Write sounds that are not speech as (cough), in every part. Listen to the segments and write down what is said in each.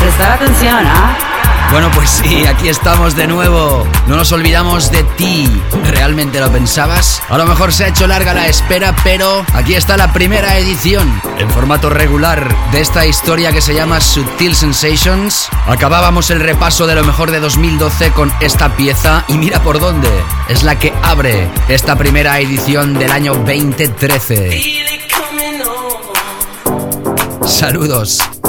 Prestar atención, ¿ah? Bueno, pues sí, aquí estamos de nuevo. No nos olvidamos de ti. ¿Realmente lo pensabas? A lo mejor se ha hecho larga la espera, pero aquí está la primera edición, en formato regular, de esta historia que se llama Subtil Sensations. Acabábamos el repaso de lo mejor de 2012 con esta pieza y mira por dónde. Es la que abre esta primera edición del año 2013. Saludos.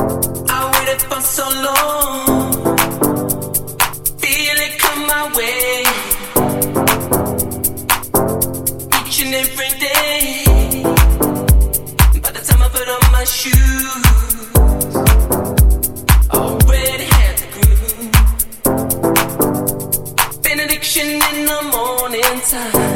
in time.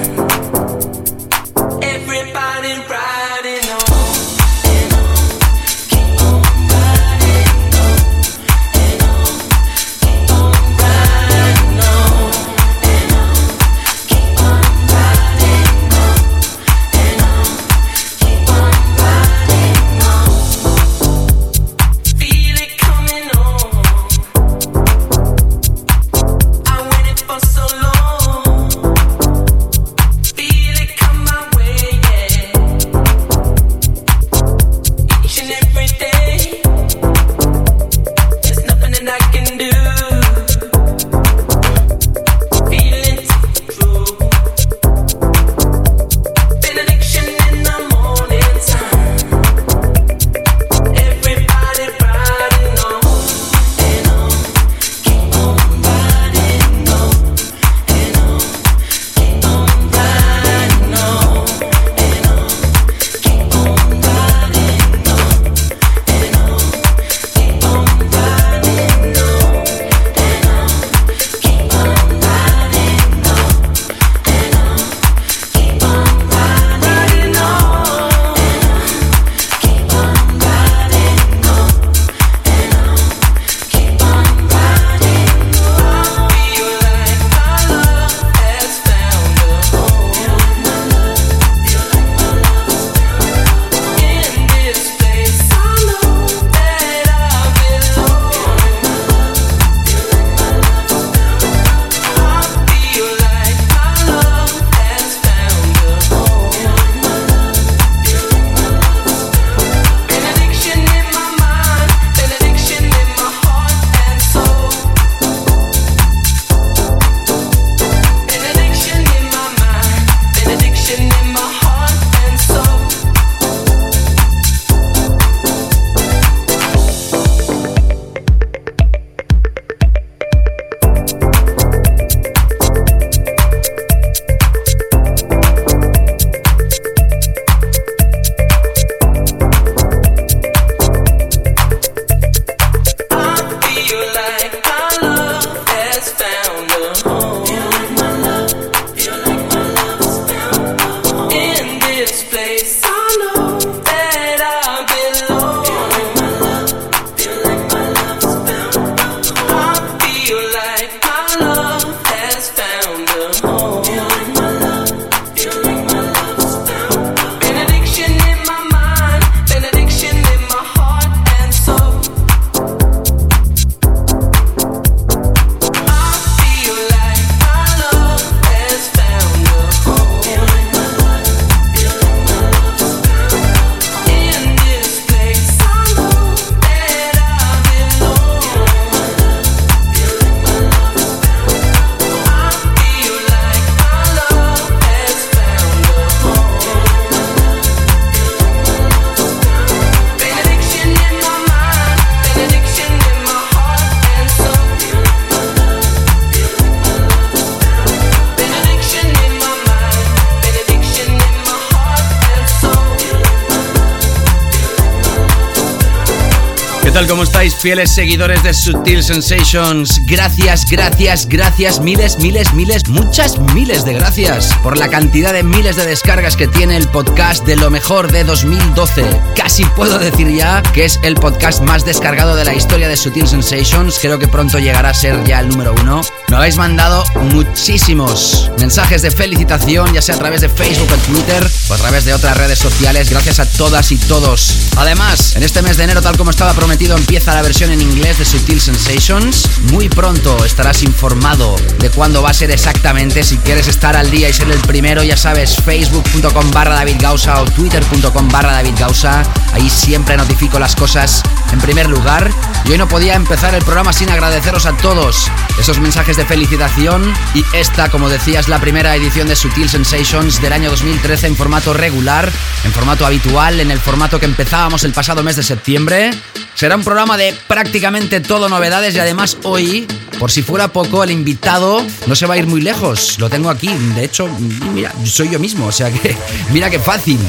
Fieles seguidores de Sutil Sensations? Gracias, gracias, gracias, miles, miles, miles, muchas miles de gracias por la cantidad de miles de descargas que tiene el podcast de lo mejor de 2012. Casi puedo decir ya que es el podcast más descargado de la historia de Sutil Sensations. Creo que pronto llegará a ser ya el número uno. Me habéis mandado muchísimos mensajes de felicitación, ya sea a través de Facebook o Twitter o a través de otras redes sociales. Gracias a todas y todos. Además, en este mes de enero, tal como estaba prometido, empieza la versión en inglés de Sutil Sensations. Muy pronto estarás informado de cuándo va a ser exactamente. Si quieres estar al día y ser el primero, ya sabes, facebook.com barra David Gausa o twitter.com barra David Gausa. Ahí siempre notifico las cosas en primer lugar. Y hoy no podía empezar el programa sin agradeceros a todos esos mensajes de felicitación. Y esta, como decía, es la primera edición de Sutil Sensations del año 2013 en formato regular, en formato habitual, en el formato que empezábamos el pasado mes de septiembre. Será un programa de prácticamente todo novedades y además hoy, por si fuera poco, el invitado no se va a ir muy lejos. Lo tengo aquí, de hecho, mira, soy yo mismo, o sea que (laughs) mira qué fácil.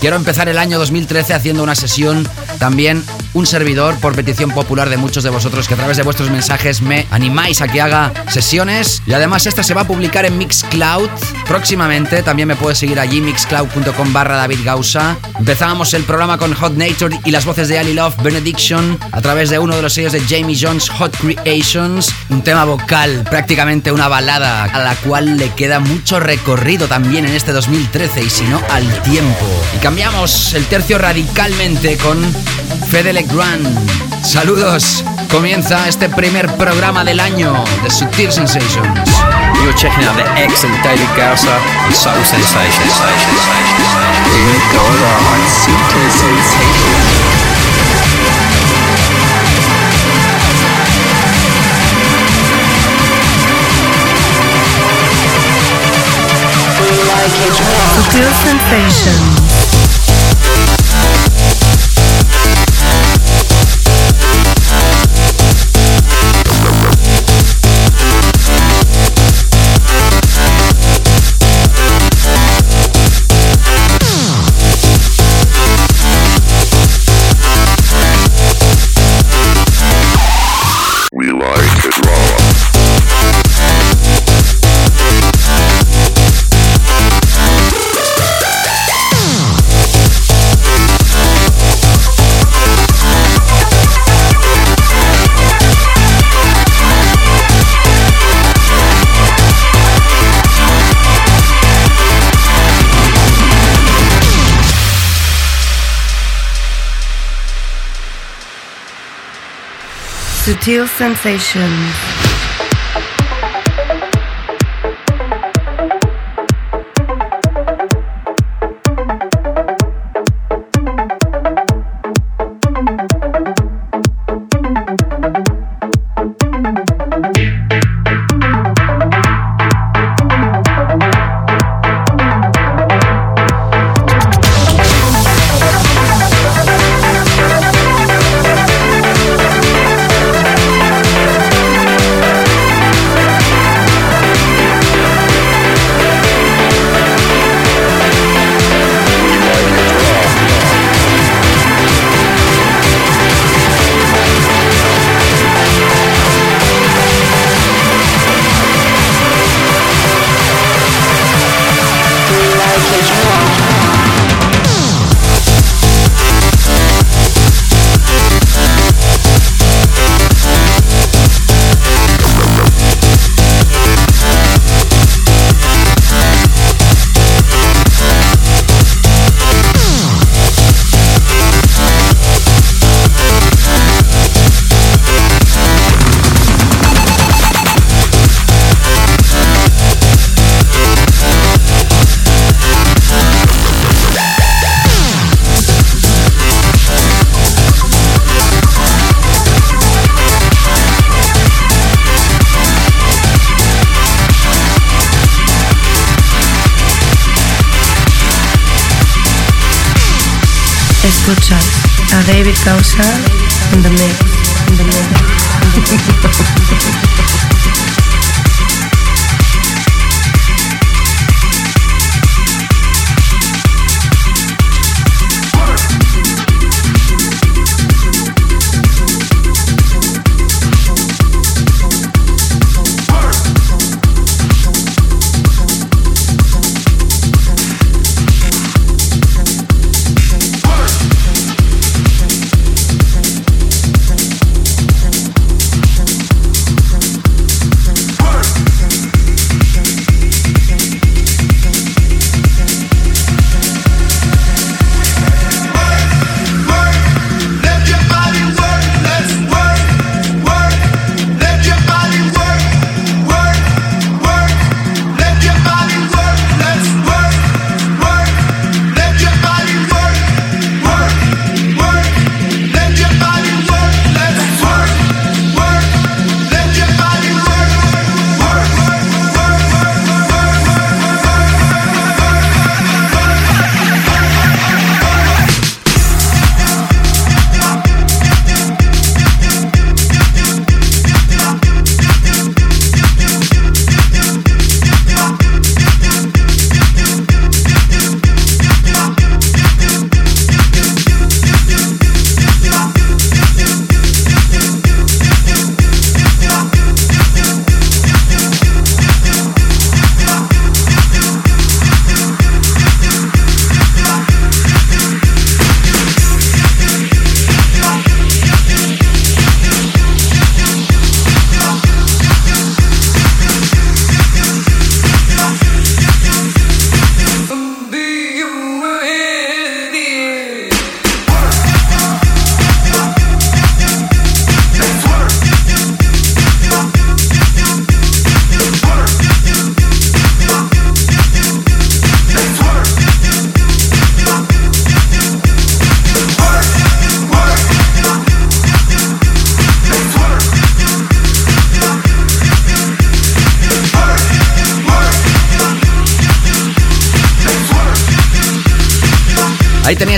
Quiero empezar el año 2013 haciendo una sesión también un servidor por petición popular de muchos de vosotros que a través de vuestros mensajes me animáis a que haga sesiones y además esta se va a publicar en Mixcloud próximamente, también me puedes seguir allí mixcloud.com barra David Gausa. Empezábamos el programa con Hot Nature y las voces de Ali Love Benediction a través de uno de los sellos de Jamie Jones Hot Creations, un tema vocal, prácticamente una balada a la cual le queda mucho recorrido también en este 2013 y si no al tiempo. Y cambiamos el tercio radicalmente con Fede Legrand. Saludos. Comienza este primer programa del año de Sutil Sensations. You're checking out the excellent David Gausser and Subtle Sensations. On Sutil Sensations. Sutil Sensations. Sutil Sensations.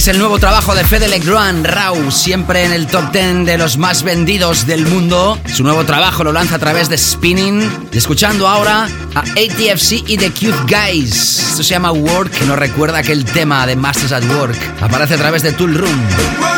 Tenías el nuevo trabajo de Fede Legrand, Rau, siempre en el top 10 de los más vendidos del mundo. Su nuevo trabajo lo lanza a través de Spinning. Y escuchando ahora a ATFC y The Cute Guys. Esto se llama Work, que nos recuerda aquel tema de Masters at Work. Aparece a través de Tool Room.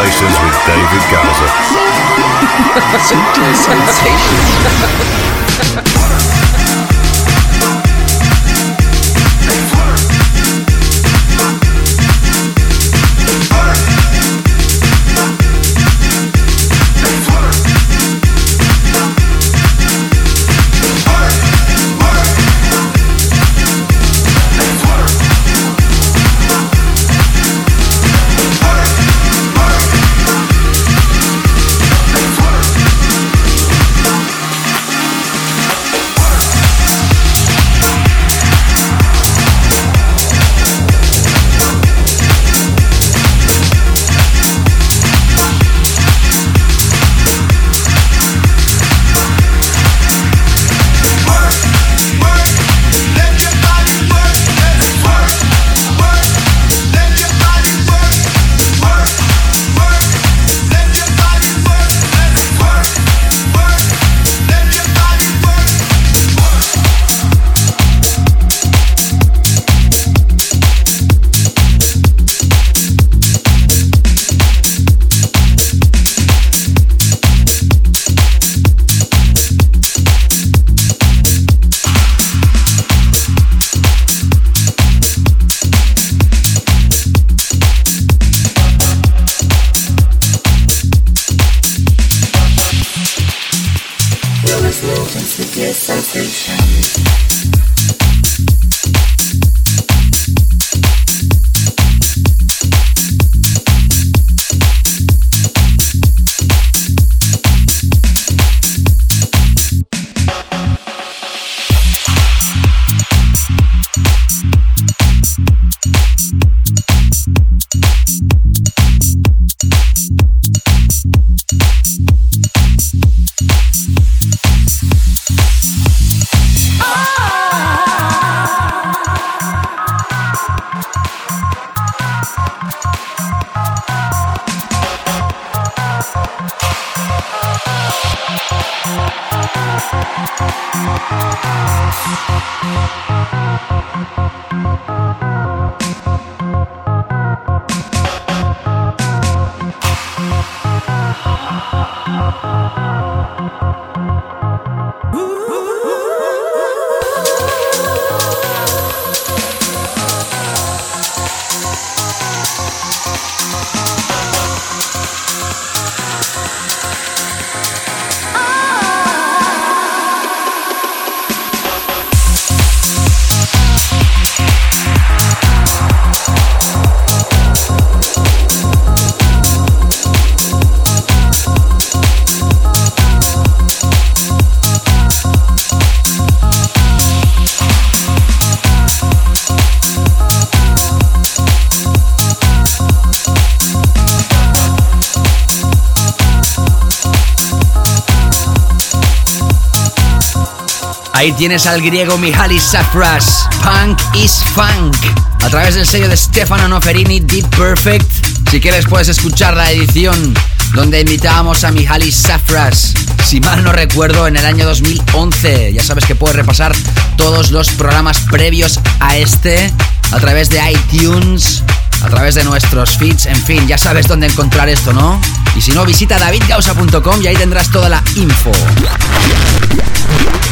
Sensations with David. Subtle (laughs) Sensations. Tienes al griego Mihalis Safras, Punk is Funk, a través del sello de Stefano Noferini, Deep Perfect. Si quieres puedes escuchar la edición donde invitábamos a Mihalis Safras, si mal no recuerdo, en el año 2011. Ya sabes que puedes repasar todos los programas previos a este a través de iTunes, a través de nuestros feeds, en fin, ya sabes dónde encontrar esto, ¿no? Y si no, visita davidgausa.com y ahí tendrás toda la info.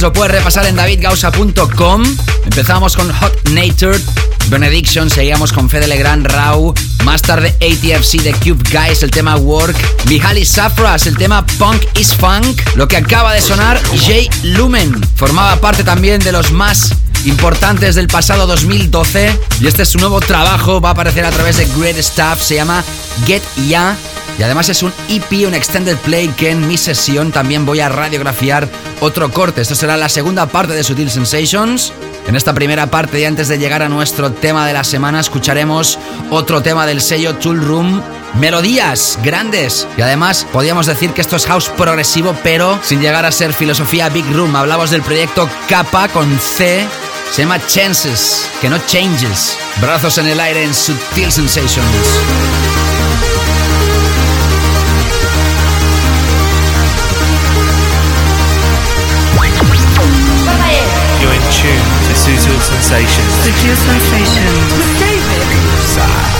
lo puedes repasar en davidgausa.com. Empezamos con Hot Natured, Benediction, seguíamos con Fede Legrand, Rau, más tarde ATFC de Cube Guys, el tema Work, Mihaly Safras, el tema Punk is Funk, lo que acaba de sonar Jay Lumen, formaba parte también de los más importantes del pasado 2012 y este es su nuevo trabajo, va a aparecer a través de Great Stuff, se llama Get Ya y además es un EP, un extended play que en mi sesión también voy a radiografiar otro corte. Esto será la segunda parte de Sutil Sensations. En esta primera parte y antes de llegar a nuestro tema de la semana escucharemos otro tema del sello Tool Room. Melodías grandes y además podríamos decir que esto es house progresivo pero sin llegar a ser filosofía Big Room. Hablamos del proyecto Kappa con C se llama Chances, que no changes. Brazos en el aire en Sutil Sensations. Sutil Sensations. Sutil Sensations. With David.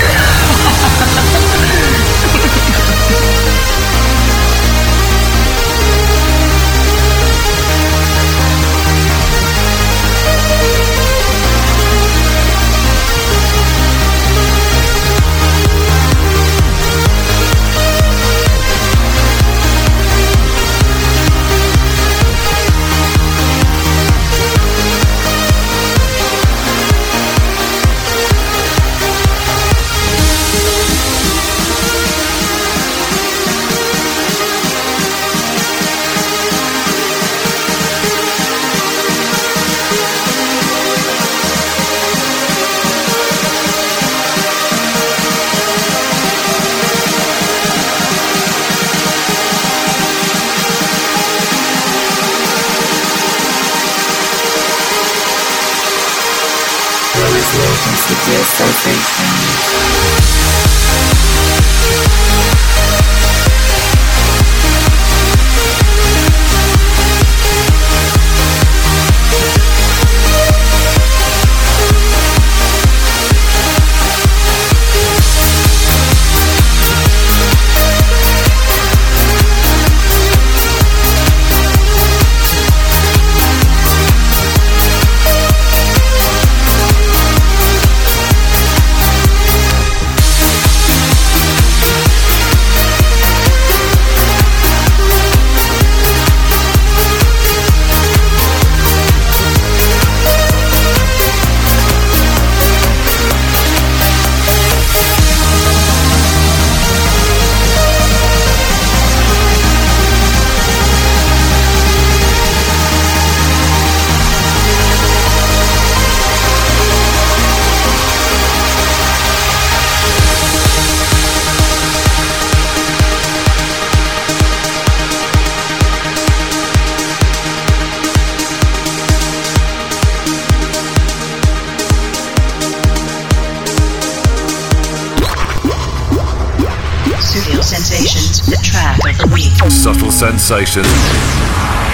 Sensation.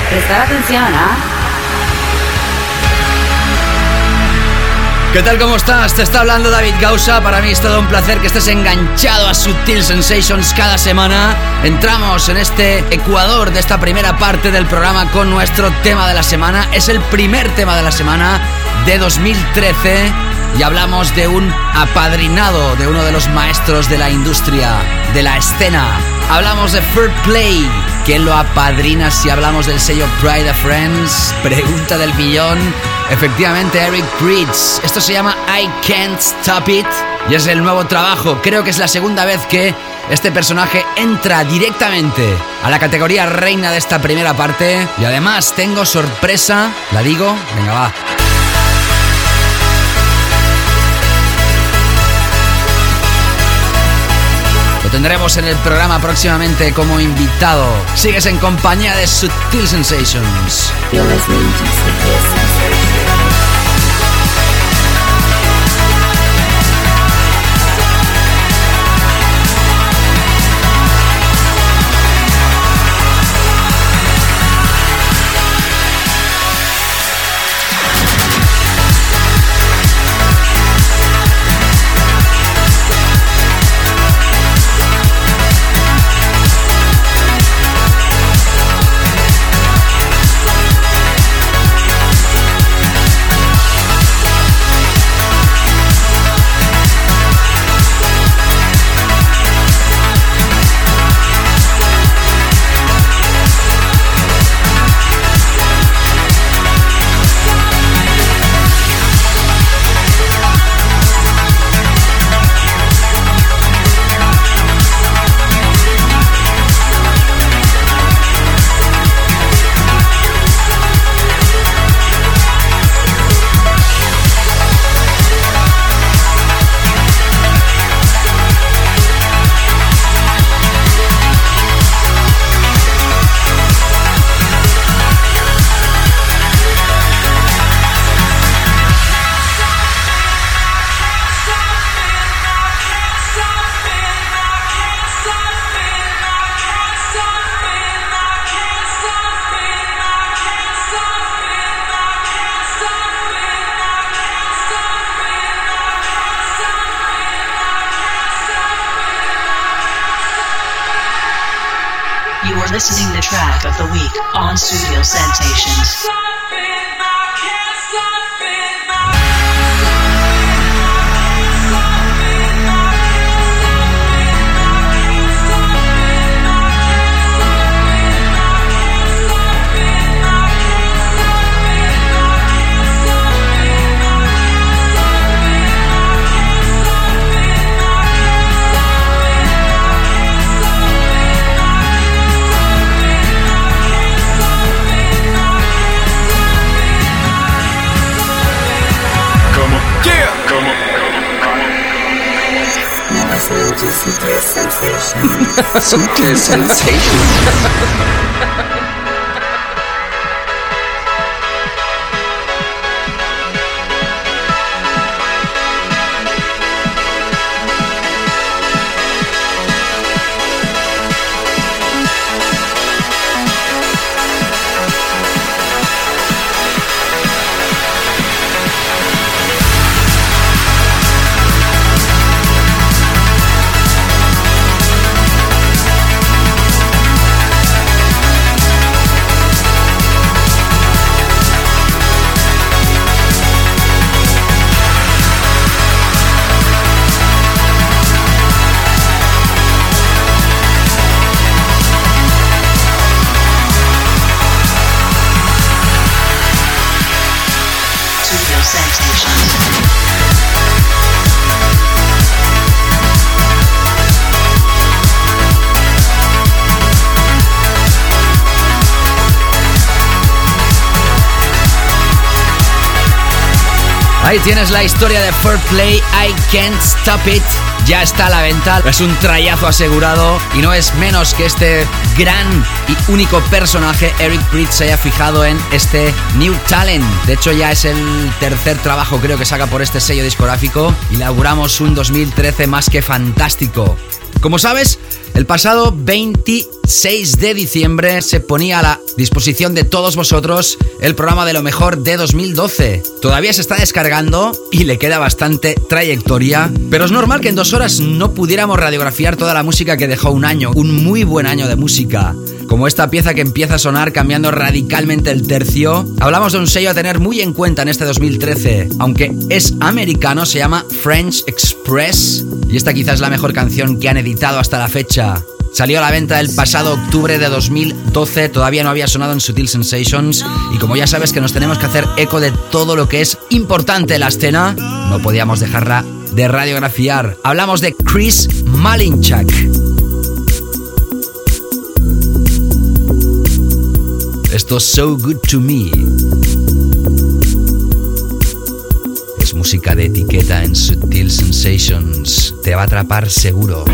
Prestar atención, ¿ah? ¿Qué tal? ¿Cómo estás? Te está hablando David Gausa. Para mí es todo un placer que estés enganchado a Sutil Sensations cada semana. Entramos en este Ecuador de esta primera parte del programa con nuestro tema de la semana. Es el primer tema de la semana de 2013 y hablamos de un apadrinado de uno de los maestros de la industria, de la escena. Hablamos de Fair Play ¿Quién lo apadrina si hablamos del sello Pride of Friends? Pregunta del millón. Efectivamente, Eric Bridge. Esto se llama I Can't Stop It y es el nuevo trabajo. Creo que es la segunda vez que este personaje entra directamente a la categoría reina de esta primera parte. Y además tengo sorpresa. ¿La digo? Venga, va. Tendremos en el programa próximamente como invitado. Sigues en compañía de Sutil Sensations. sensation. (laughs) Tienes la historia de Fair Play, I Can't Stop It. Ya está a la venta, es un trayazo asegurado y no es menos que este gran y único personaje, Eric Pritz, se haya fijado en este New Talent. De hecho, ya es el tercer trabajo, creo que saca por este sello discográfico y un 2013 más que fantástico. Como sabes, el pasado 26 de diciembre se ponía a la disposición de todos vosotros el programa de lo mejor de 2012. Todavía se está descargando y le queda bastante trayectoria, pero es normal que en dos horas no pudiéramos radiografiar toda la música que dejó un año, un muy buen año de música. Como esta pieza que empieza a sonar cambiando radicalmente el tercio. Hablamos de un sello a tener muy en cuenta en este 2013. Aunque es americano, se llama French Express. Y esta quizás es la mejor canción que han editado hasta la fecha. Salió a la venta el pasado octubre de 2012, todavía no había sonado en Sutil Sensations y como ya sabes que nos tenemos que hacer eco de todo lo que es importante en la escena, no podíamos dejarla de radiografiar. Hablamos de Chris Malinchak. Esto So Good to Me. Es música de etiqueta en Sutil Sensations. Te va a atrapar seguro.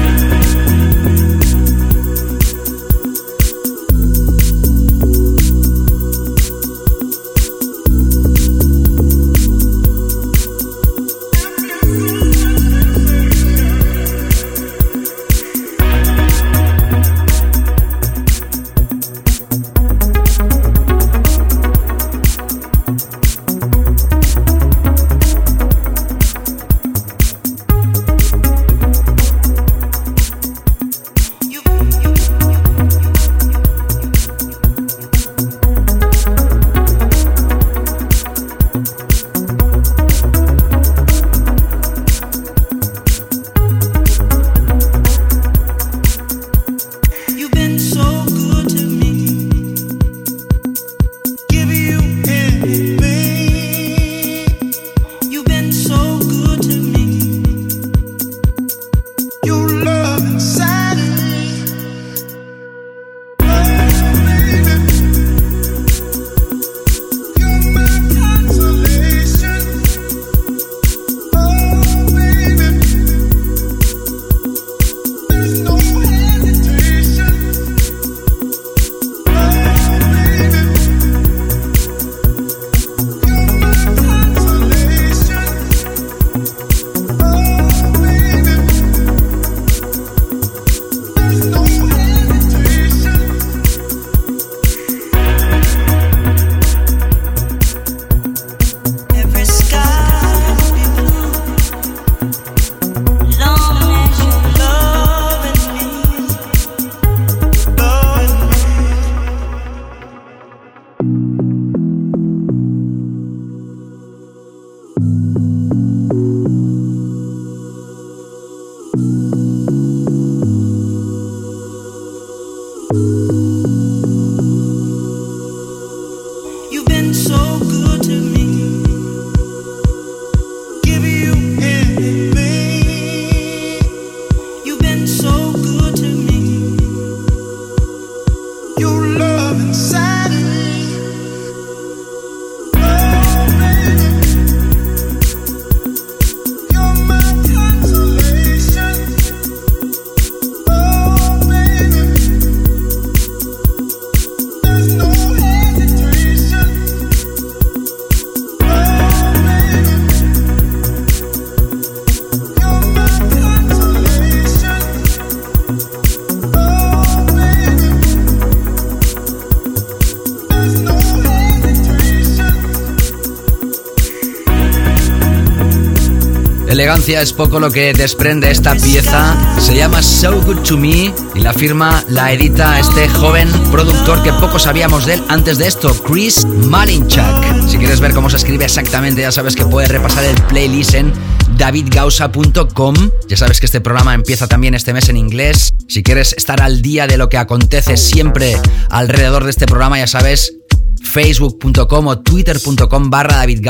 Elegancia es poco lo que desprende esta pieza. Se llama So Good to Me y la firma la edita este joven productor que poco sabíamos de él antes de esto, Chris Malinchak. Si quieres ver cómo se escribe exactamente, ya sabes que puedes repasar el playlist en davidgausa.com. Ya sabes que este programa empieza también este mes en inglés. Si quieres estar al día de lo que acontece siempre alrededor de este programa, ya sabes, facebook.com o twitter.com barra David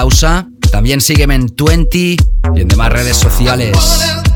También sígueme en 20 y en demás redes sociales.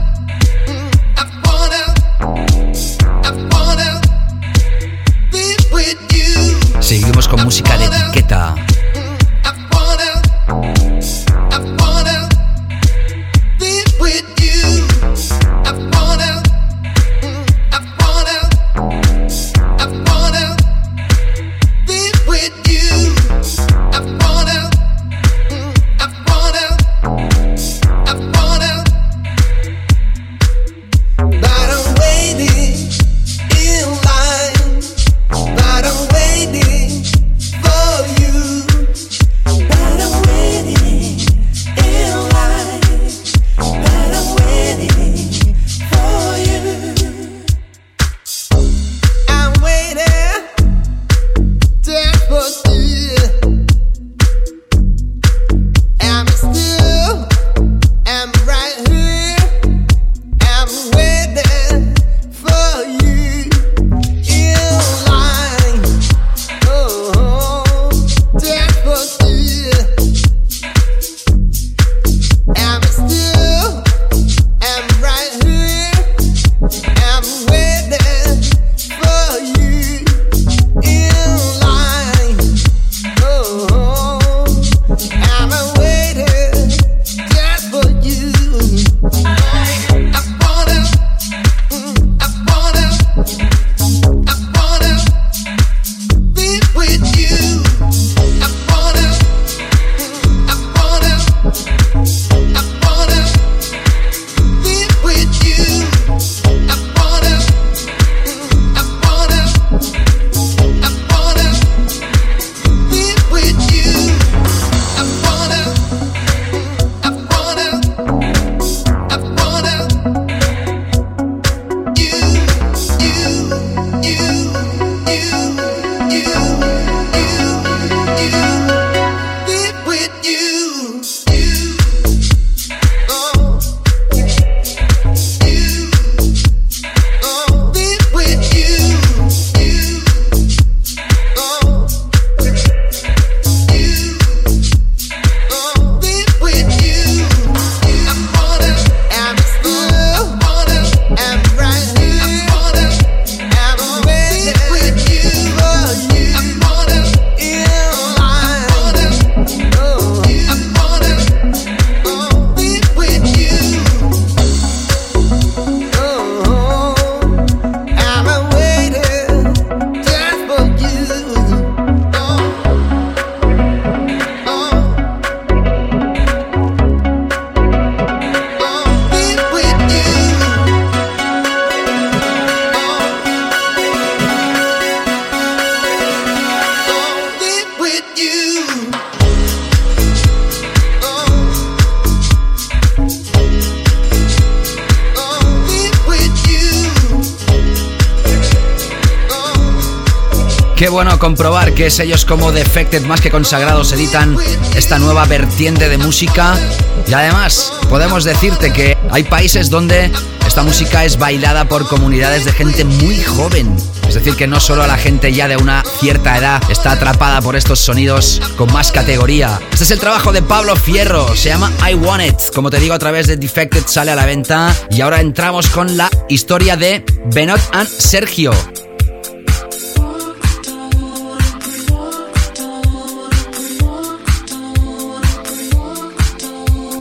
Que sellos como Defected más que consagrados editan esta nueva vertiente de música. Y además, podemos decirte que hay países donde esta música es bailada por comunidades de gente muy joven. Es decir, que no solo la gente ya de una cierta edad está atrapada por estos sonidos con más categoría. Este es el trabajo de Pablo Fierro, se llama I Want It. Como te digo, a través de Defected sale a la venta. Y ahora entramos con la historia de Benot and Sergio.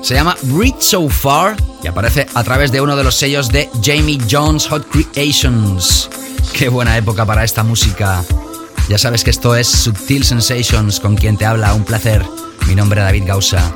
Se llama Reach So Far y aparece a través de uno de los sellos de Jamie Jones Hot Creations. Qué buena época para esta música. Ya sabes que esto es Subtil Sensations con quien te habla. Un placer. Mi nombre es David Gausa.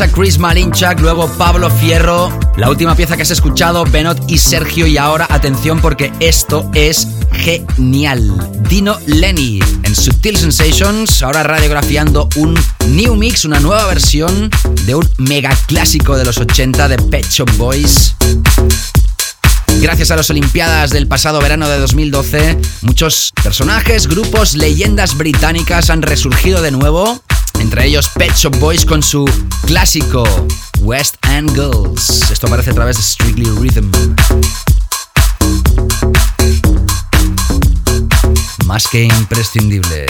A Chris Malinchak, luego Pablo Fierro, la última pieza que has escuchado, Benot y Sergio, y ahora atención porque esto es genial. Dino Lenny en Subtil Sensations, ahora radiografiando un new mix, una nueva versión de un mega clásico de los 80 de Pet Shop Boys. Gracias a las Olimpiadas del pasado verano de 2012, muchos personajes, grupos, leyendas británicas han resurgido de nuevo entre ellos Pet Shop Boys con su clásico West End Girls. Esto aparece a través de Strictly Rhythm. Más que imprescindible.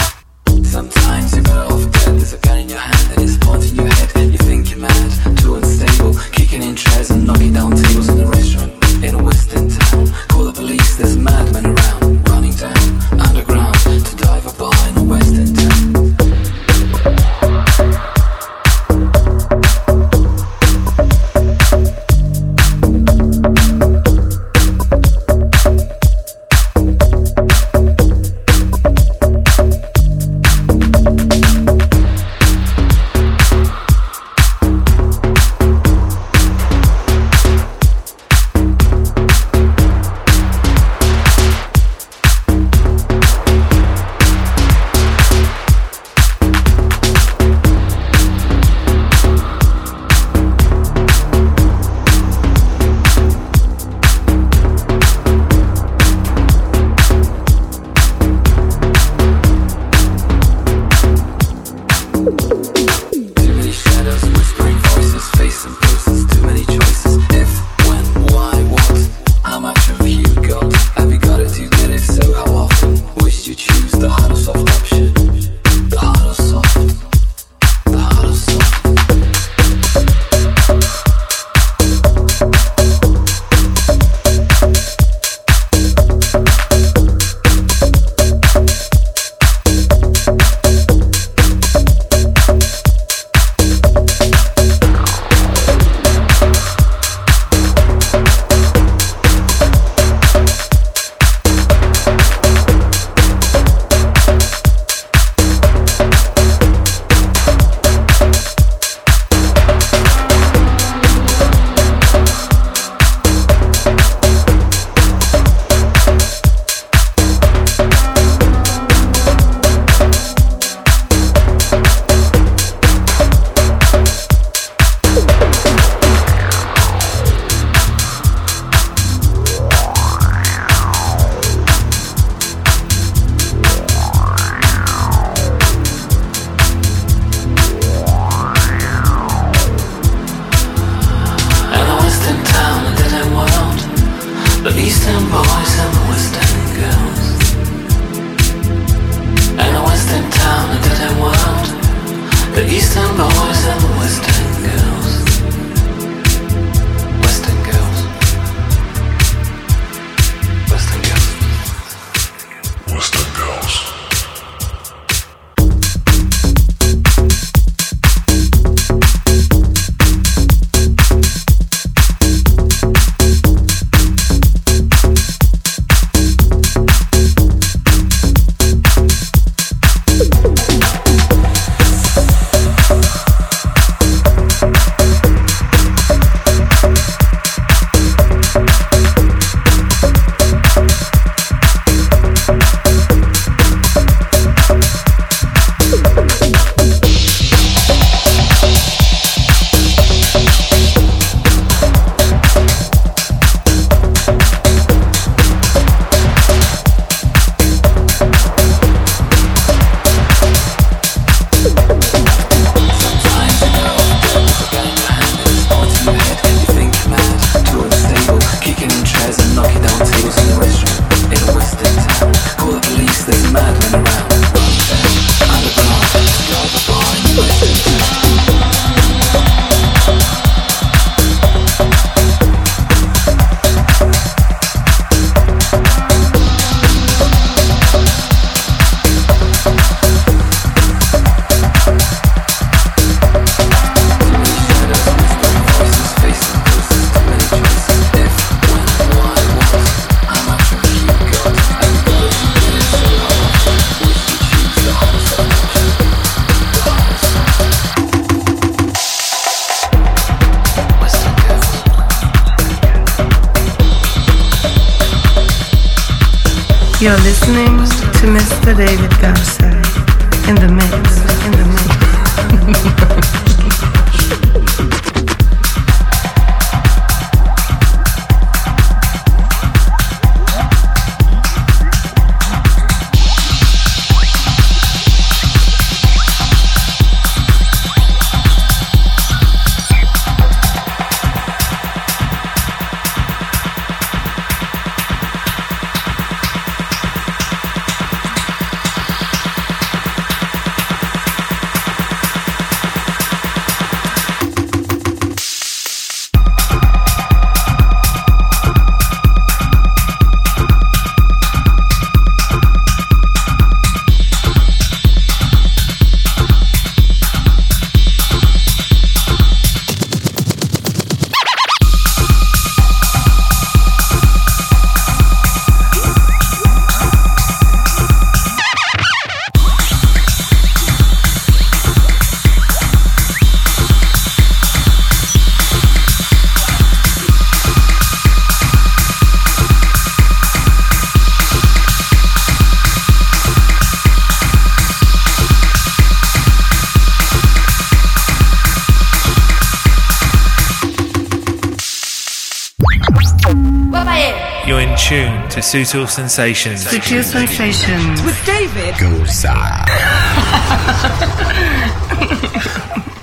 Sutil Sensations. Sutil Sensations. With David (laughs)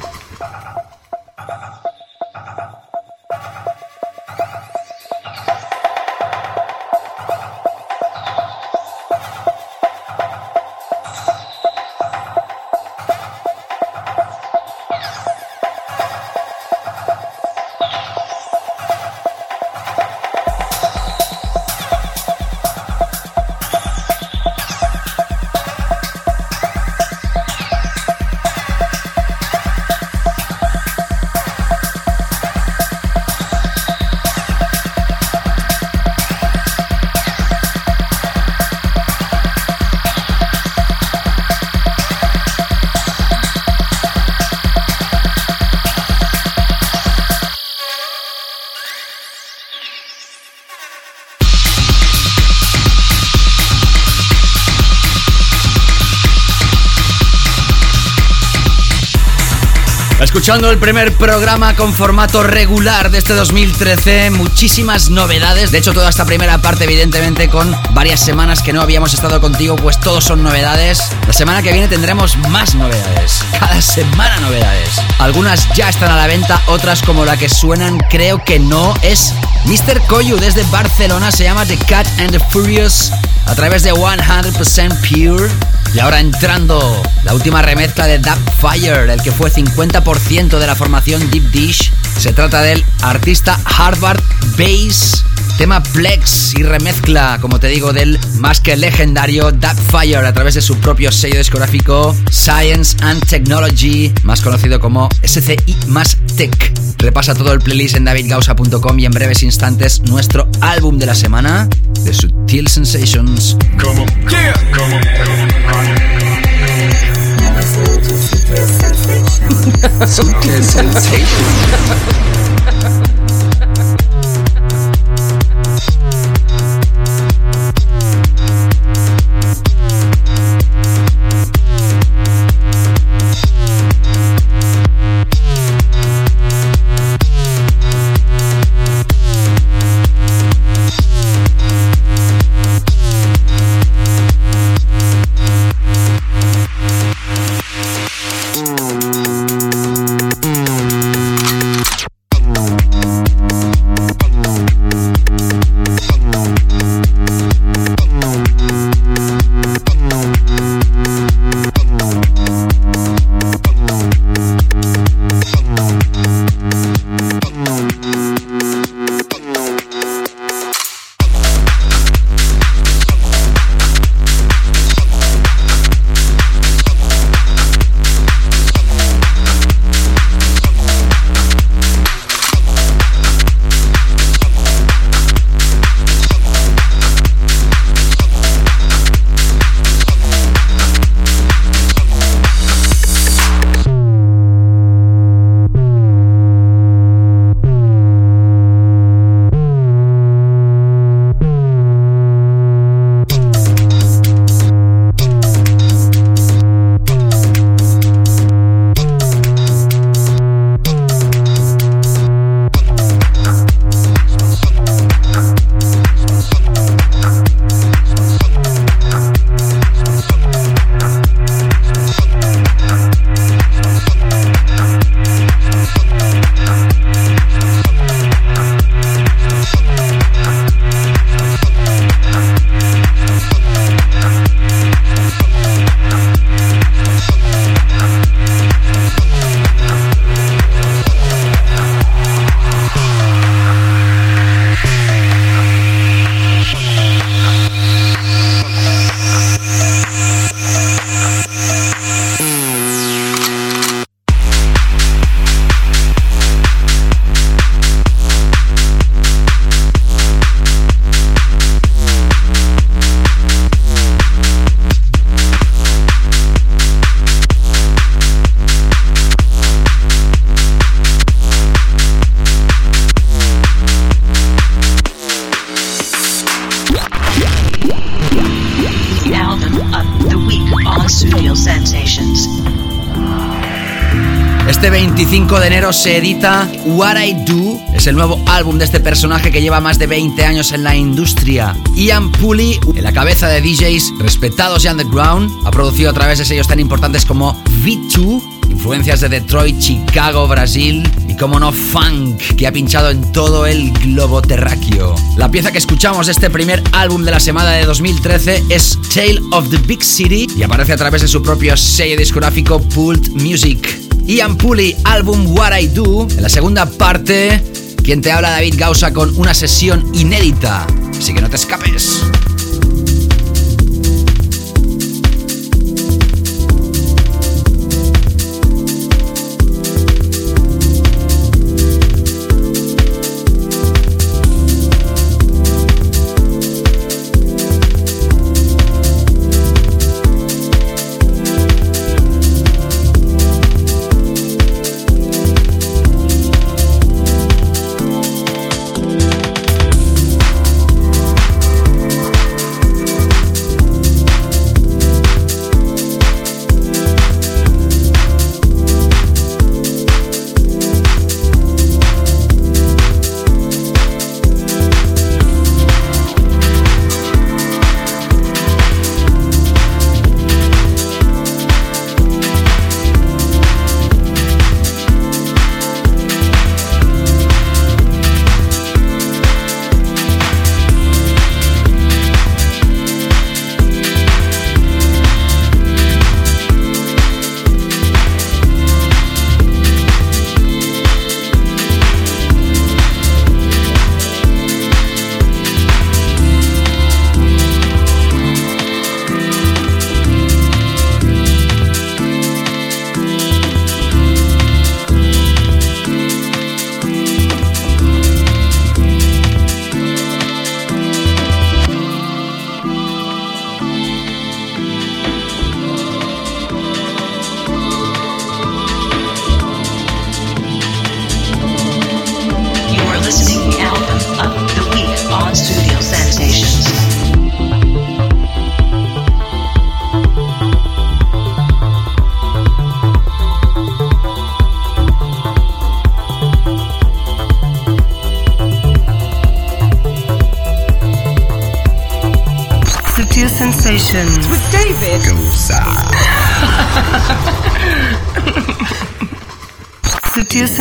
Escuchando el primer programa con formato regular de este 2013, muchísimas novedades. De hecho, toda esta primera parte, evidentemente, con varias semanas que no habíamos estado contigo, pues todos son novedades. La semana que viene tendremos más novedades. Cada semana novedades. Algunas ya están a la venta, otras como la que suenan, creo que no. Es Mr. Koyu desde Barcelona, se llama The Cat and the Furious a través de 100% Pure. Y ahora entrando la última remezcla de Dub Fire, el que fue 50% de la formación Deep Dish. Se trata del artista Harvard Bass, tema Plex y remezcla, como te digo, del más que legendario Dub Fire a través de su propio sello discográfico Science and Technology, más conocido como SCI más Tech. Repasa todo el playlist en davidgausa.com y en breves instantes nuestro álbum de la semana de Sutil Sensations. Como, Yeah. como, Sutil Sensation. (laughs) 25 de enero se edita What I Do, es el nuevo álbum de este personaje que lleva más de 20 años en la industria. Ian Pulley, en la cabeza de DJs respetados y underground, ha producido a través de sellos tan importantes como V2, influencias de Detroit, Chicago, Brasil y como no funk que ha pinchado en todo el globo terráqueo. La pieza que escuchamos de este primer álbum de la semana de 2013 es Tale of the Big City y aparece a través de su propio sello discográfico Pult Music. Ian Pulley, álbum What I Do, en la segunda parte, quien te habla David Gausa con una sesión inédita, así que no te escapes.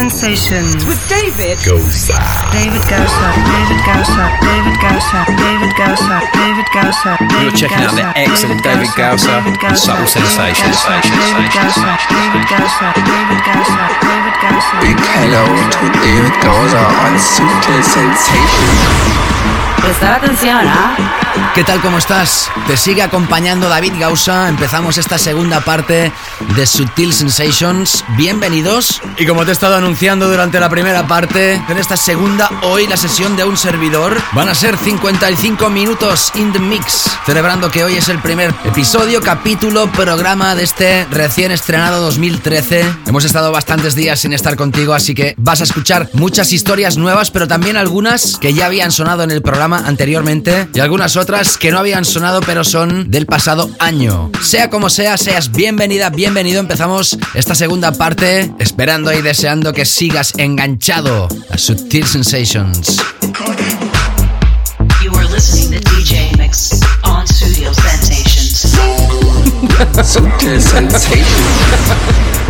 Sensations with David Gosa. David Gosa. David Gosa. David Gosa. David Gosa. David Gosa. You're checking out the excellent David Gosa Subtle Sensations. David Gosa. David Gosa. David Gosa. David Gosa. Big hello to David Gosa on Subtle Sensations. Prestar atención, ¿ah? ¿Qué tal? ¿Cómo estás? Te sigue acompañando David Gausa. Empezamos esta segunda parte de Sutil Sensations. Bienvenidos. Y como te he estado anunciando durante la primera parte, en esta segunda, hoy la sesión de un servidor van a ser 55 minutos in the mix. Celebrando que hoy es el primer episodio, capítulo, programa de este recién estrenado 2013. Hemos estado bastantes días sin estar contigo, así que vas a escuchar muchas historias nuevas, pero también algunas que ya habían sonado en el programa anteriormente y algunas otras que no habían sonado pero son del pasado año. Sea como sea, seas bienvenida, bienvenido. Empezamos esta segunda parte esperando y deseando que sigas enganchado a Sutil Sensations. You are listening to DJ Mix on Studio Sensations. Sutil Sensations.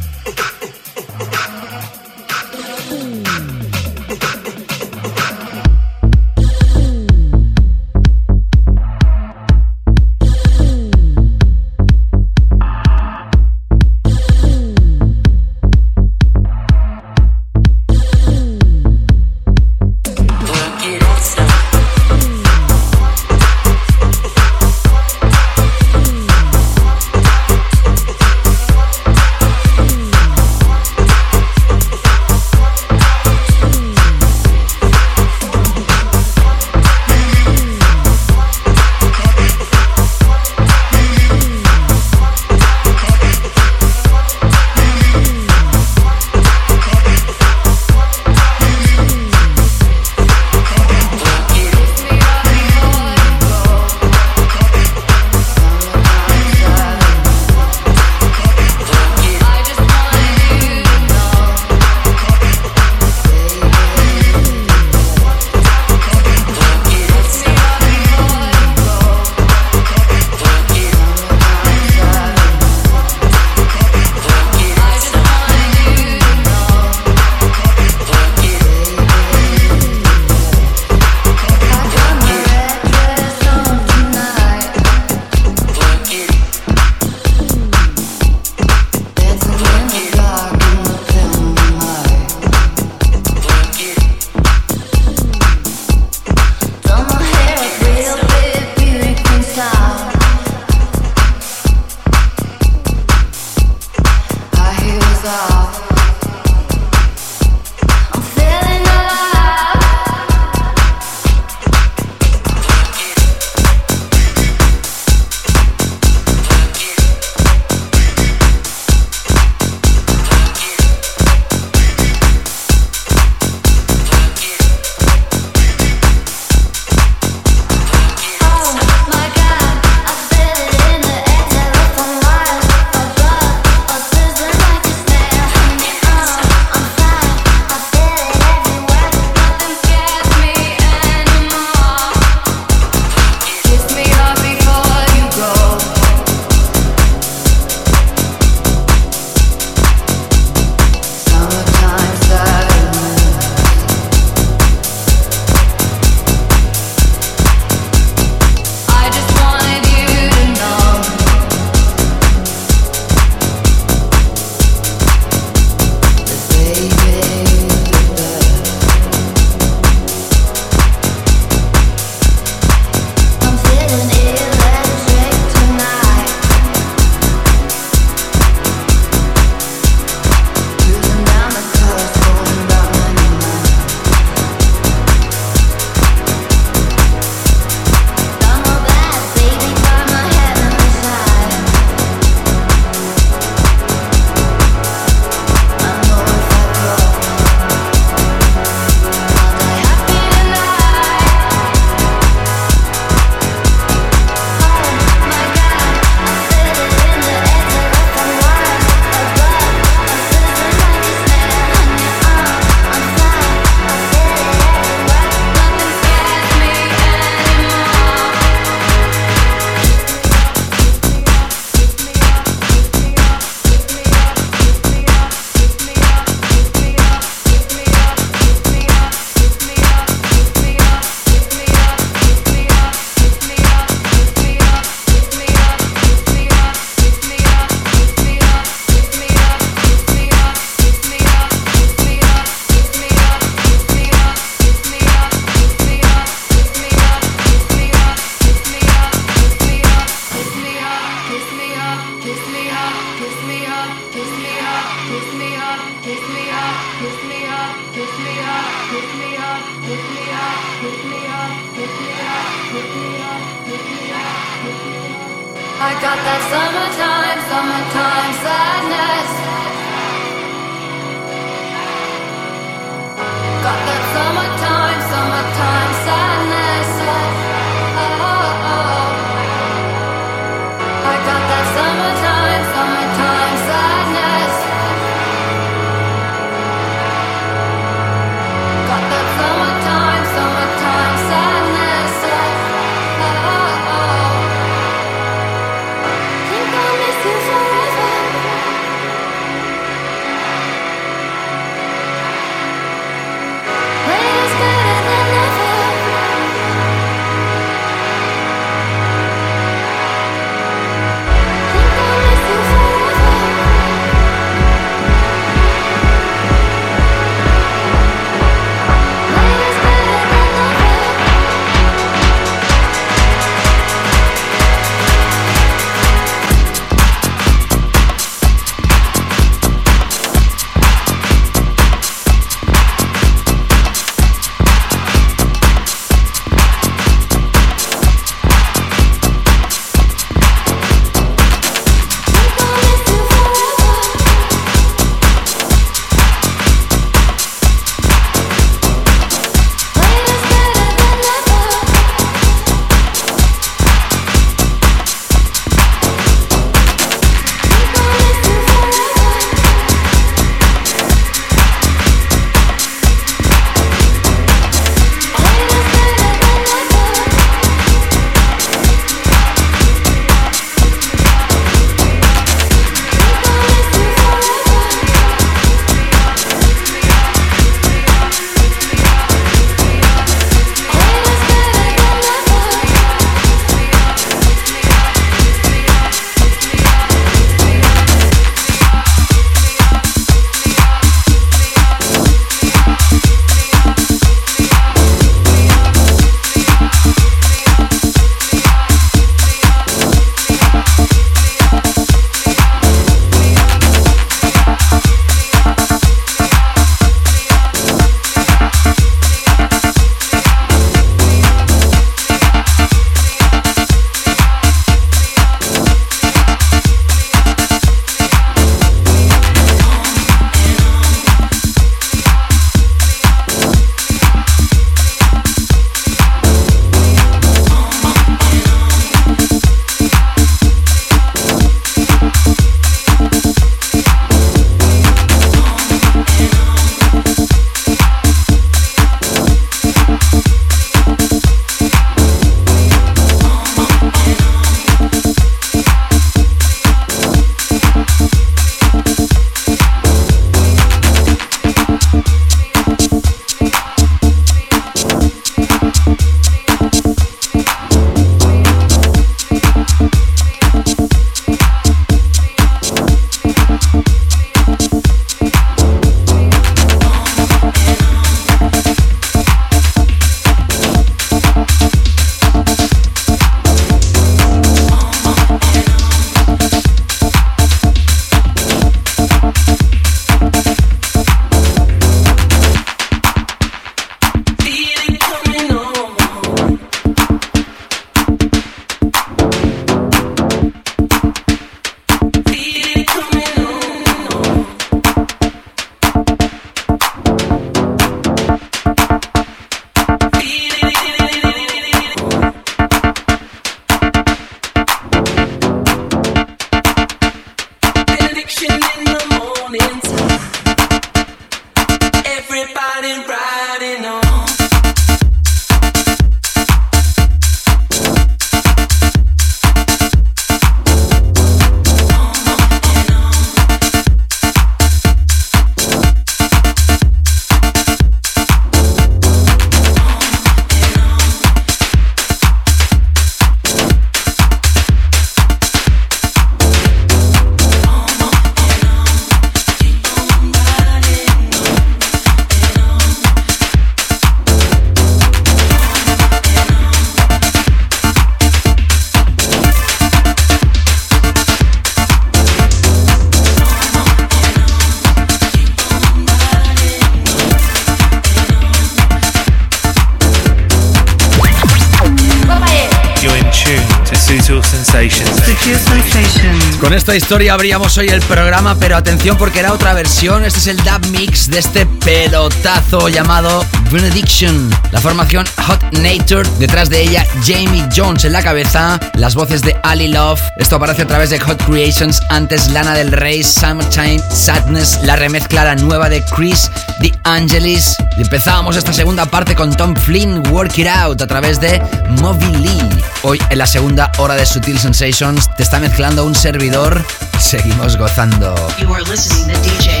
Esta historia abríamos hoy el programa, pero atención porque era otra versión. Este es el dub mix de este pelotazo llamado Benediction. La formación Hot Nature, detrás de ella Jamie Jones en la cabeza, las voces de Ali Love. Esto aparece a través de Hot Creations, antes Lana del Rey, Summertime, Sadness, la remezcla la nueva de Chris The Angelis. Empezábamos esta segunda parte con Tom Flynn, Work It Out, a través de Moby Lee. Hoy en la segunda hora de Sutil Sensations te está mezclando un servidor. Seguimos gozando. You are listening to DJ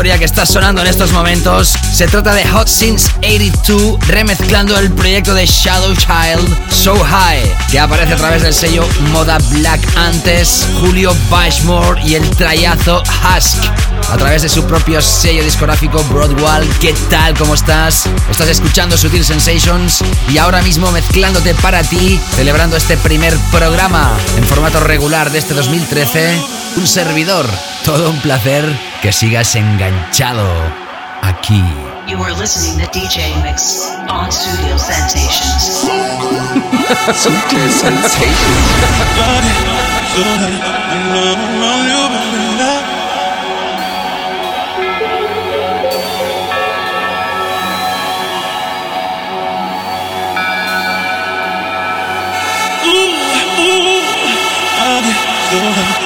historia que está sonando en estos momentos. Se trata de Hot Since 82, remezclando el proyecto de Shadow Child, So High, que aparece a través del sello Moda Black antes, Julio Bashmore y el trayazo Husk, a través de su propio sello discográfico Broadwall. ¿Qué tal? ¿Cómo estás? Estás escuchando Sutil Sensations y ahora mismo mezclándote para ti, celebrando este primer programa en formato regular de este 2013. Un servidor, todo un placer que sigas enganchado aquí. You are listening to DJ Mix on Studio Sensations. Sutil Sensations. Ooh, ooh,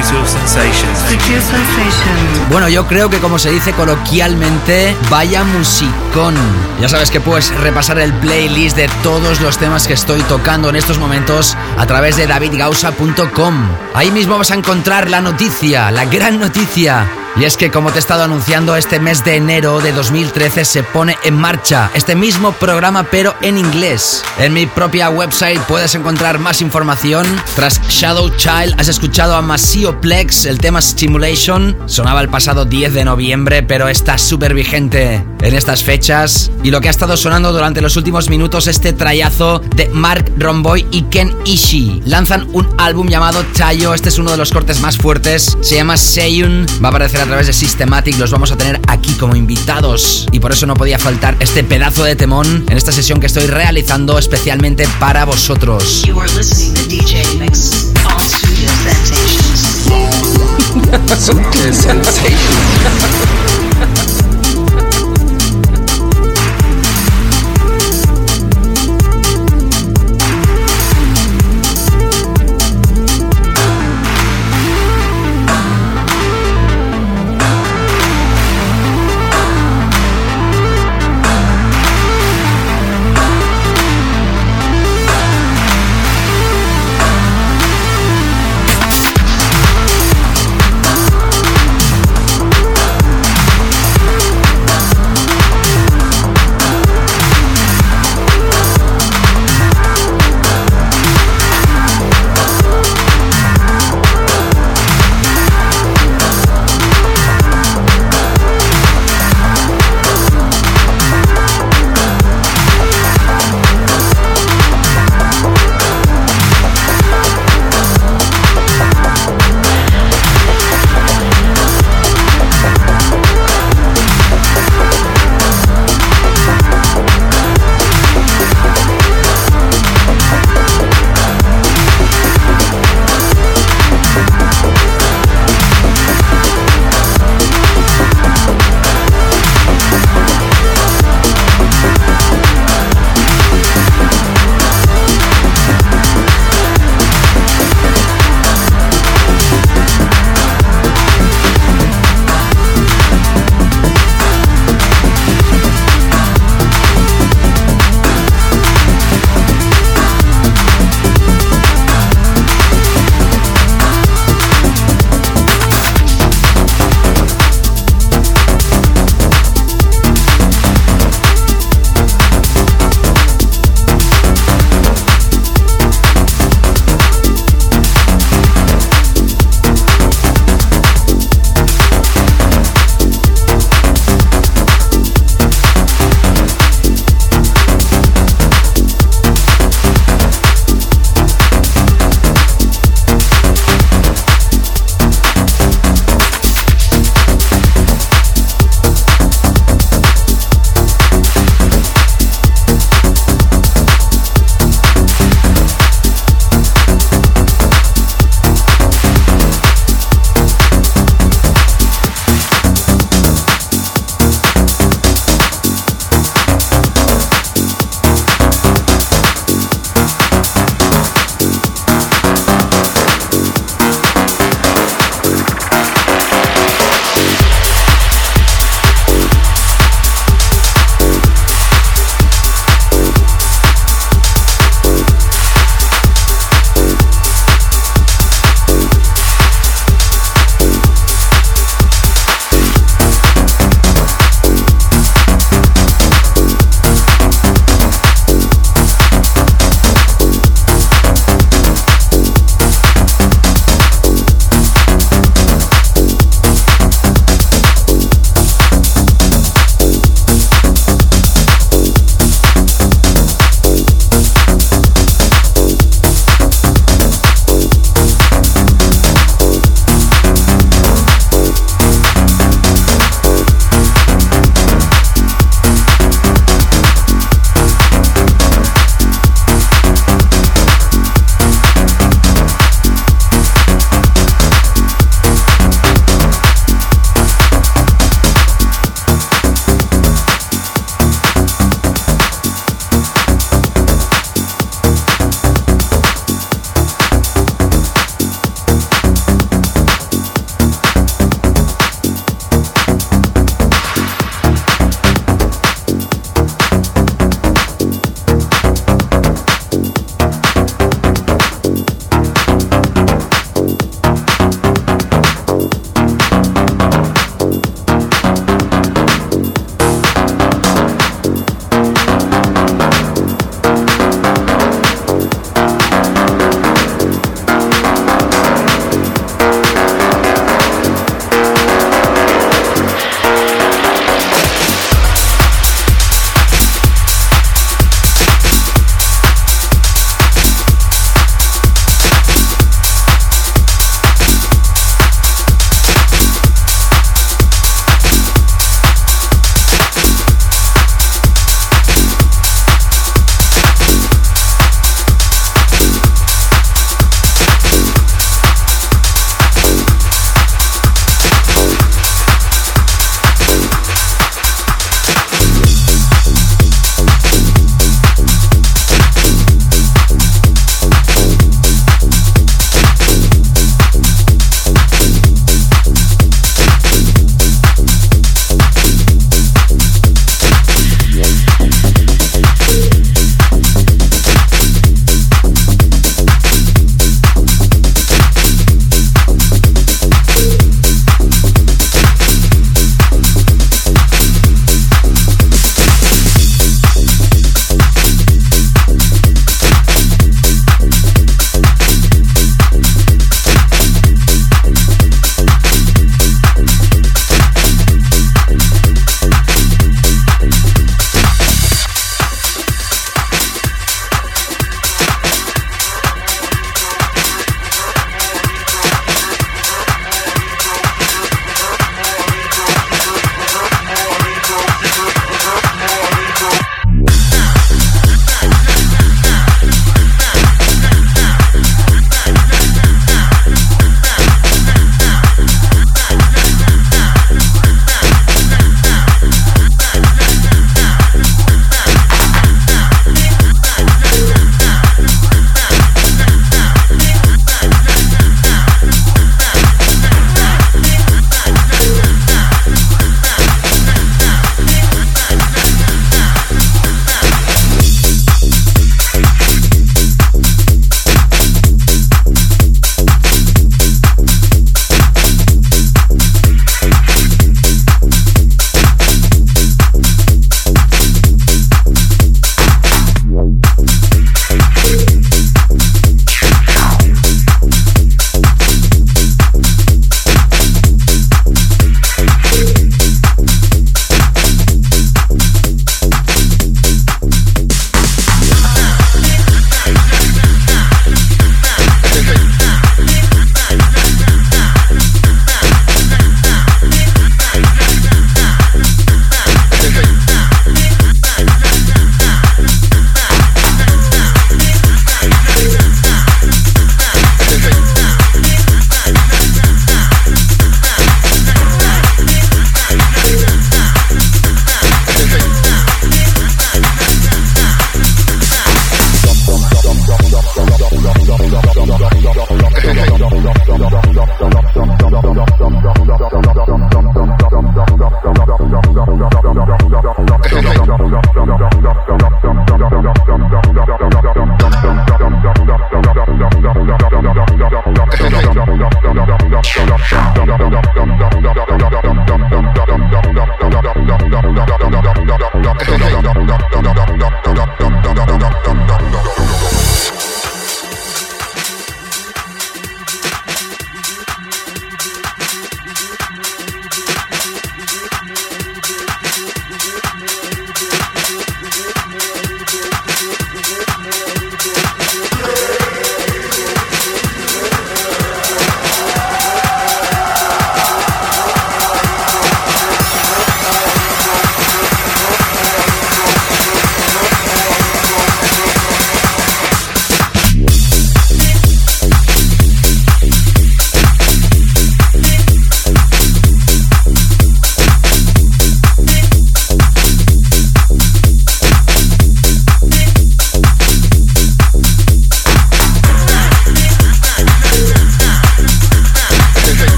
Sensations. Bueno, yo creo que como se dice coloquialmente, vaya musicón. Ya sabes que puedes repasar el playlist de todos los temas que estoy tocando en estos momentos a través de davidgausa.com. Ahí mismo vas a encontrar la noticia, la gran noticia y es que como te he estado anunciando, este mes de enero de 2013 se pone en marcha este mismo programa pero en inglés. En mi propia website puedes encontrar más información. Tras Shadow Child has escuchado a Masio Plex, el tema Stimulation. Sonaba el pasado 10 de noviembre pero está súper vigente en estas fechas. Y lo que ha estado sonando durante los últimos minutos este trayazo de Mark Romboy y Ken Ishii. Lanzan un álbum llamado Tayo, este es uno de los cortes más fuertes. Se llama Seiyun, va a aparecer a través de Systematic, los vamos a tener aquí como invitados. Y por eso no podía faltar este pedazo de temón en esta sesión que estoy realizando especialmente para vosotros. (laughs)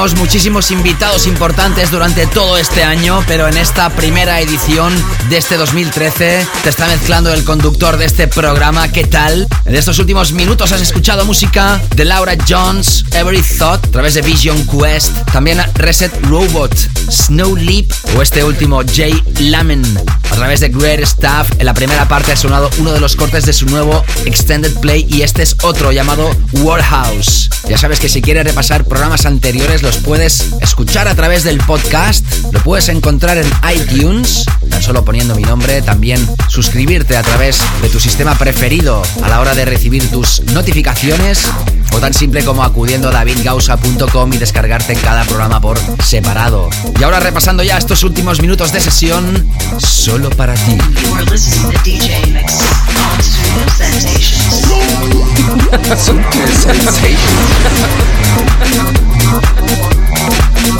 Muchísimos invitados importantes durante todo este año, pero en esta primera edición de este 2013 te está mezclando el conductor de este programa. ¿Qué tal? En estos últimos minutos has escuchado música de Laura Jones, Every Thought, a través de Vision Quest, también Reset Robot, Snow Leap o este último Jay Lamen a través de Great Stuff. En la primera parte ha sonado uno de los cortes de su nuevo Extended Play y este es otro llamado Warhouse. Ya sabes que si quieres repasar programas anteriores los puedes escuchar a través del podcast, lo puedes encontrar en iTunes, tan solo poniendo mi nombre, también suscribirte a través de tu sistema preferido a la hora de recibir tus notificaciones o tan simple como acudiendo a davidgausa.com y descargarte cada programa por separado. Y ahora repasando ya estos últimos minutos de sesión, solo para ti. (laughs)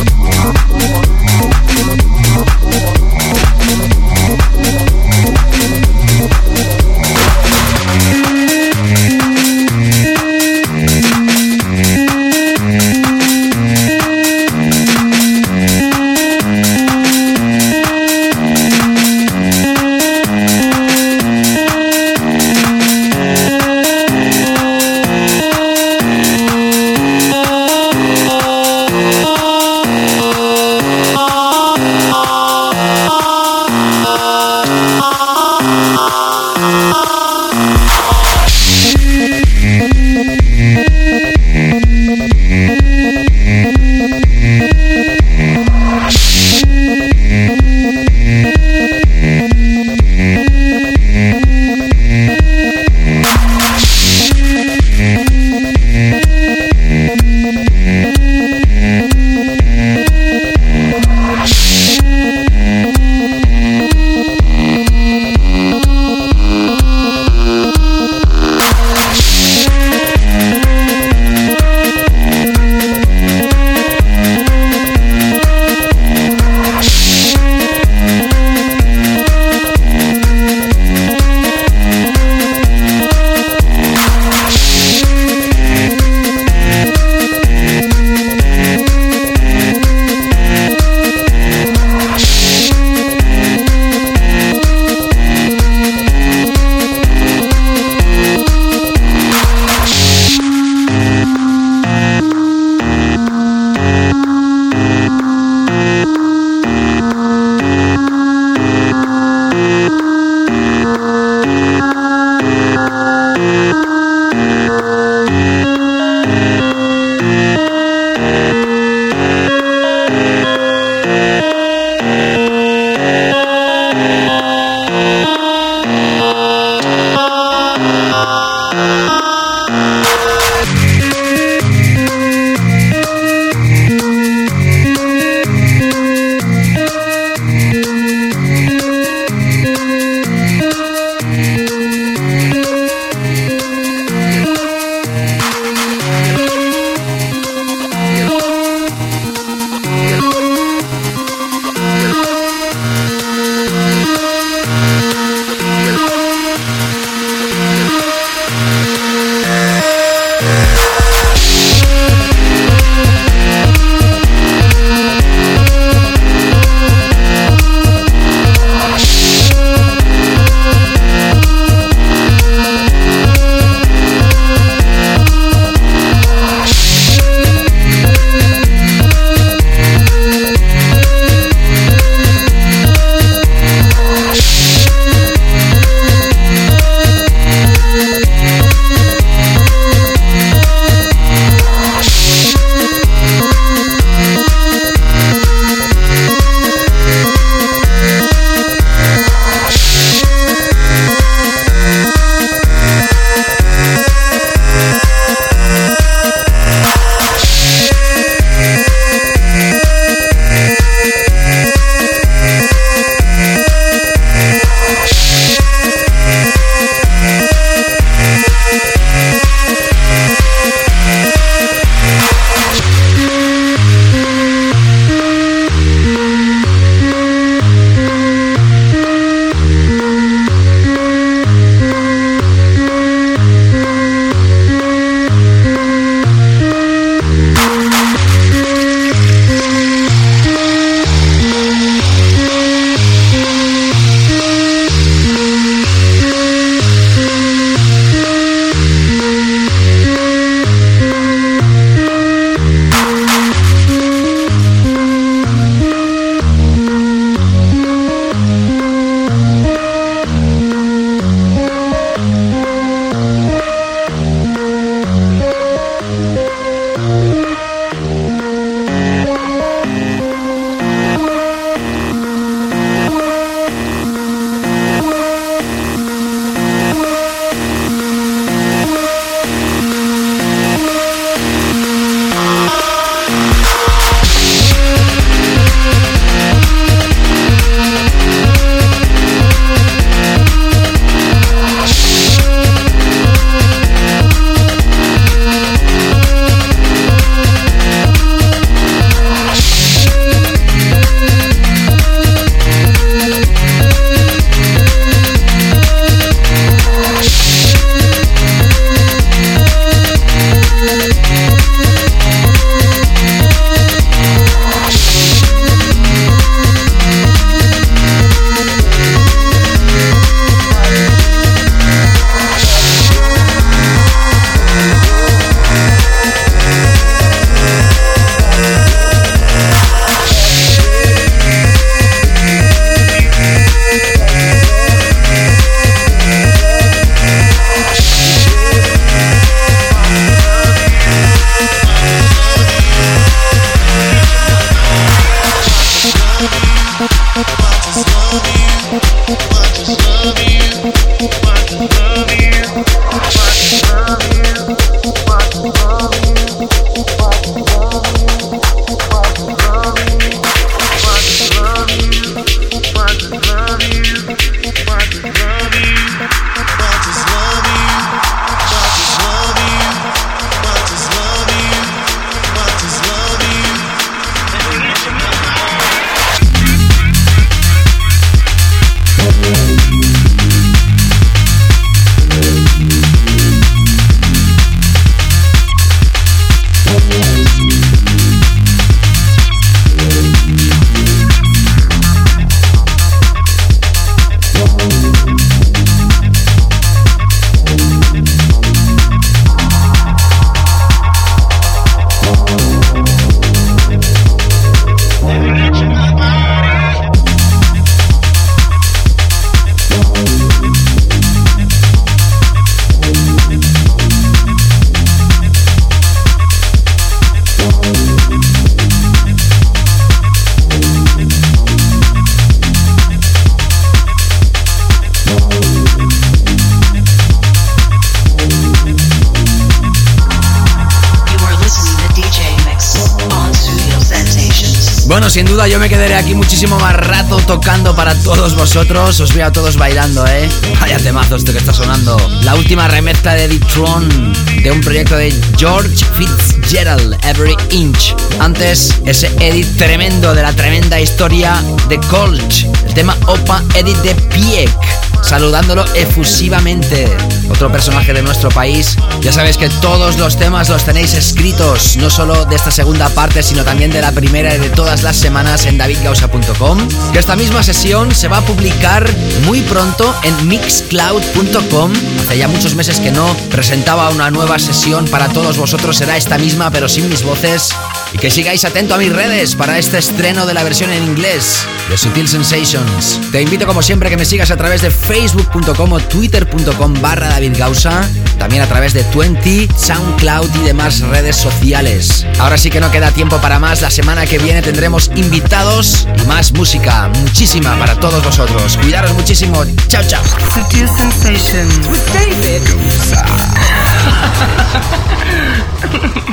sin duda yo me quedaré aquí muchísimo más rato tocando para todos vosotros. Os veo a todos bailando, ¿eh? Vaya temazo esto que está sonando. La última remezcla de Edith Tron de un proyecto de George Fitzgerald, Every Inch. Antes, ese edit tremendo de la tremenda historia de Colch. El tema Opa Edit de Pieck saludándolo efusivamente. Otro personaje de nuestro país. Ya sabéis que todos los temas los tenéis escritos, no solo de esta segunda parte, sino también de la primera y de todas las semanas en davidgausa.com. Que esta misma sesión se va a publicar muy pronto en mixcloud.com. Hace ya muchos meses que no presentaba una nueva sesión para todos vosotros, será esta misma, pero sin mis voces. Y que sigáis atento a mis redes para este estreno de la versión en inglés de Sutil Sensations. Te invito como siempre a que me sigas a través de facebook.com o twitter.com barra David Gausa, también a través de 20, SoundCloud y demás redes sociales. Ahora sí que no queda tiempo para más, la semana que viene tendremos invitados y más música, muchísima para todos vosotros. Cuidaros muchísimo, chao chao. Sutil Sensations with David Gausa. (laughs)